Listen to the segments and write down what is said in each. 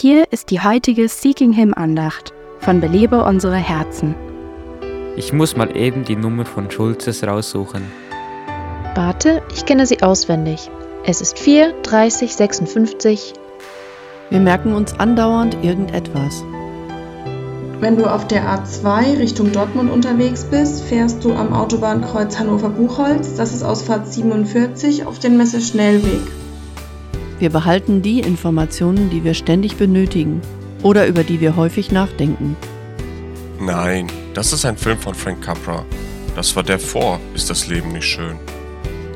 Hier ist die heutige Seeking Him Andacht von Belebe unsere Herzen. Ich muss mal eben die Nummer von Schulzes raussuchen. Warte, ich kenne sie auswendig. Es ist 4, 30, 56. Wir merken uns andauernd irgendetwas. Wenn du auf der A2 Richtung Dortmund unterwegs bist, fährst du am Autobahnkreuz Hannover-Buchholz, das ist Ausfahrt 47, auf den Messeschnellweg. Wir behalten die Informationen, die wir ständig benötigen oder über die wir häufig nachdenken. Nein, das ist ein Film von Frank Capra. Das war der vor, ist das Leben nicht schön.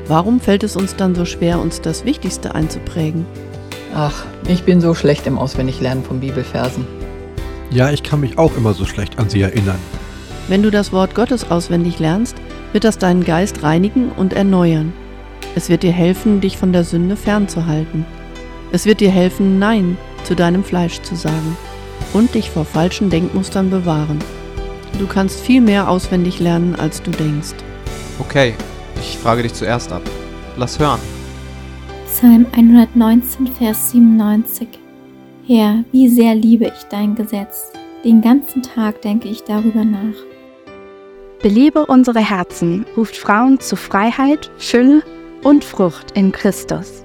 Warum fällt es uns dann so schwer, uns das Wichtigste einzuprägen? Ach, ich bin so schlecht im Auswendiglernen von Bibelversen. Ja, ich kann mich auch immer so schlecht an sie erinnern. Wenn du das Wort Gottes auswendig lernst, wird das deinen Geist reinigen und erneuern. Es wird dir helfen, dich von der Sünde fernzuhalten. Es wird dir helfen, Nein zu deinem Fleisch zu sagen und dich vor falschen Denkmustern bewahren. Du kannst viel mehr auswendig lernen, als du denkst. Okay, ich frage dich zuerst ab. Lass hören. Psalm 119, Vers 97 Herr, wie sehr liebe ich dein Gesetz. Den ganzen Tag denke ich darüber nach. Belebe unsere Herzen ruft Frauen zu Freiheit, Fülle und Frucht in Christus.